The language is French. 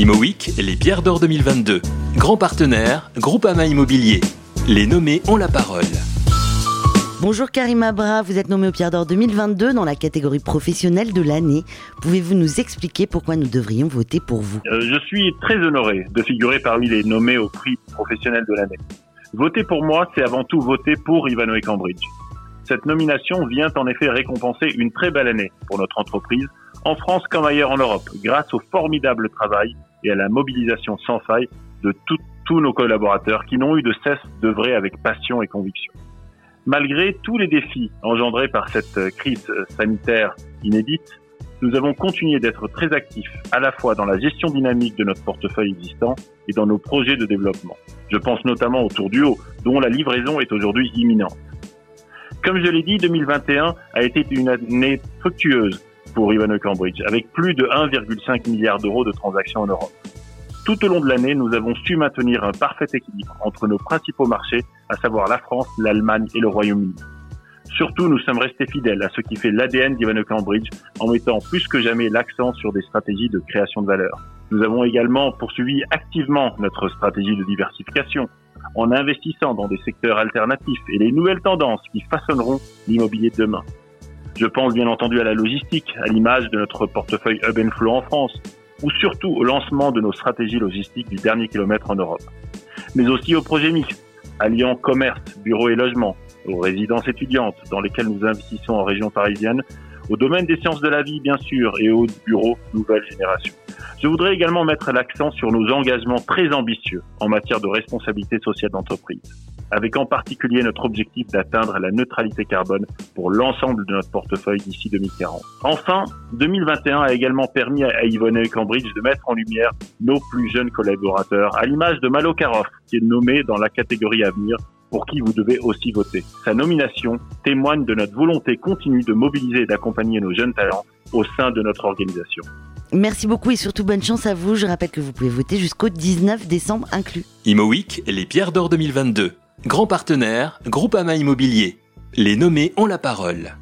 ImoWeek, les pierres d'or 2022. Grand partenaire, Groupama Immobilier. Les nommés ont la parole. Bonjour Karim Abra, vous êtes nommé au Pierre d'Or 2022 dans la catégorie professionnelle de l'année. Pouvez-vous nous expliquer pourquoi nous devrions voter pour vous? Euh, Je suis très honoré de figurer parmi les nommés au prix professionnel de l'année. Voter pour moi, c'est avant tout voter pour Ivano et Cambridge. Cette nomination vient en effet récompenser une très belle année pour notre entreprise, en France comme ailleurs en Europe, grâce au formidable travail et à la mobilisation sans faille de tous nos collaborateurs qui n'ont eu de cesse d'œuvrer avec passion et conviction. Malgré tous les défis engendrés par cette euh, crise euh, sanitaire inédite, nous avons continué d'être très actifs à la fois dans la gestion dynamique de notre portefeuille existant et dans nos projets de développement. Je pense notamment au Tour du Haut, dont la livraison est aujourd'hui imminente. Comme je l'ai dit, 2021 a été une année fructueuse pour Ivano Cambridge, avec plus de 1,5 milliard d'euros de transactions en Europe. Tout au long de l'année, nous avons su maintenir un parfait équilibre entre nos principaux marchés, à savoir la France, l'Allemagne et le Royaume-Uni. Surtout, nous sommes restés fidèles à ce qui fait l'ADN d'Ivano Cambridge en mettant plus que jamais l'accent sur des stratégies de création de valeur. Nous avons également poursuivi activement notre stratégie de diversification en investissant dans des secteurs alternatifs et les nouvelles tendances qui façonneront l'immobilier de demain. Je pense bien entendu à la logistique, à l'image de notre portefeuille Hub and Flow en France, ou surtout au lancement de nos stratégies logistiques du dernier kilomètre en Europe. Mais aussi aux projets mixtes, alliant commerce, bureau et logement, aux résidences étudiantes dans lesquelles nous investissons en région parisienne, au domaine des sciences de la vie bien sûr et aux bureaux nouvelle génération. Je voudrais également mettre l'accent sur nos engagements très ambitieux en matière de responsabilité sociale d'entreprise, avec en particulier notre objectif d'atteindre la neutralité carbone pour l'ensemble de notre portefeuille d'ici 2040. Enfin, 2021 a également permis à Yvonne et Cambridge de mettre en lumière nos plus jeunes collaborateurs, à l'image de Malo Karoff, qui est nommé dans la catégorie avenir pour qui vous devez aussi voter. Sa nomination témoigne de notre volonté continue de mobiliser et d'accompagner nos jeunes talents au sein de notre organisation. Merci beaucoup et surtout bonne chance à vous. Je rappelle que vous pouvez voter jusqu'au 19 décembre inclus. ImoWeek, les pierres d'or 2022. Grand partenaire, Groupama Immobilier. Les nommés ont la parole.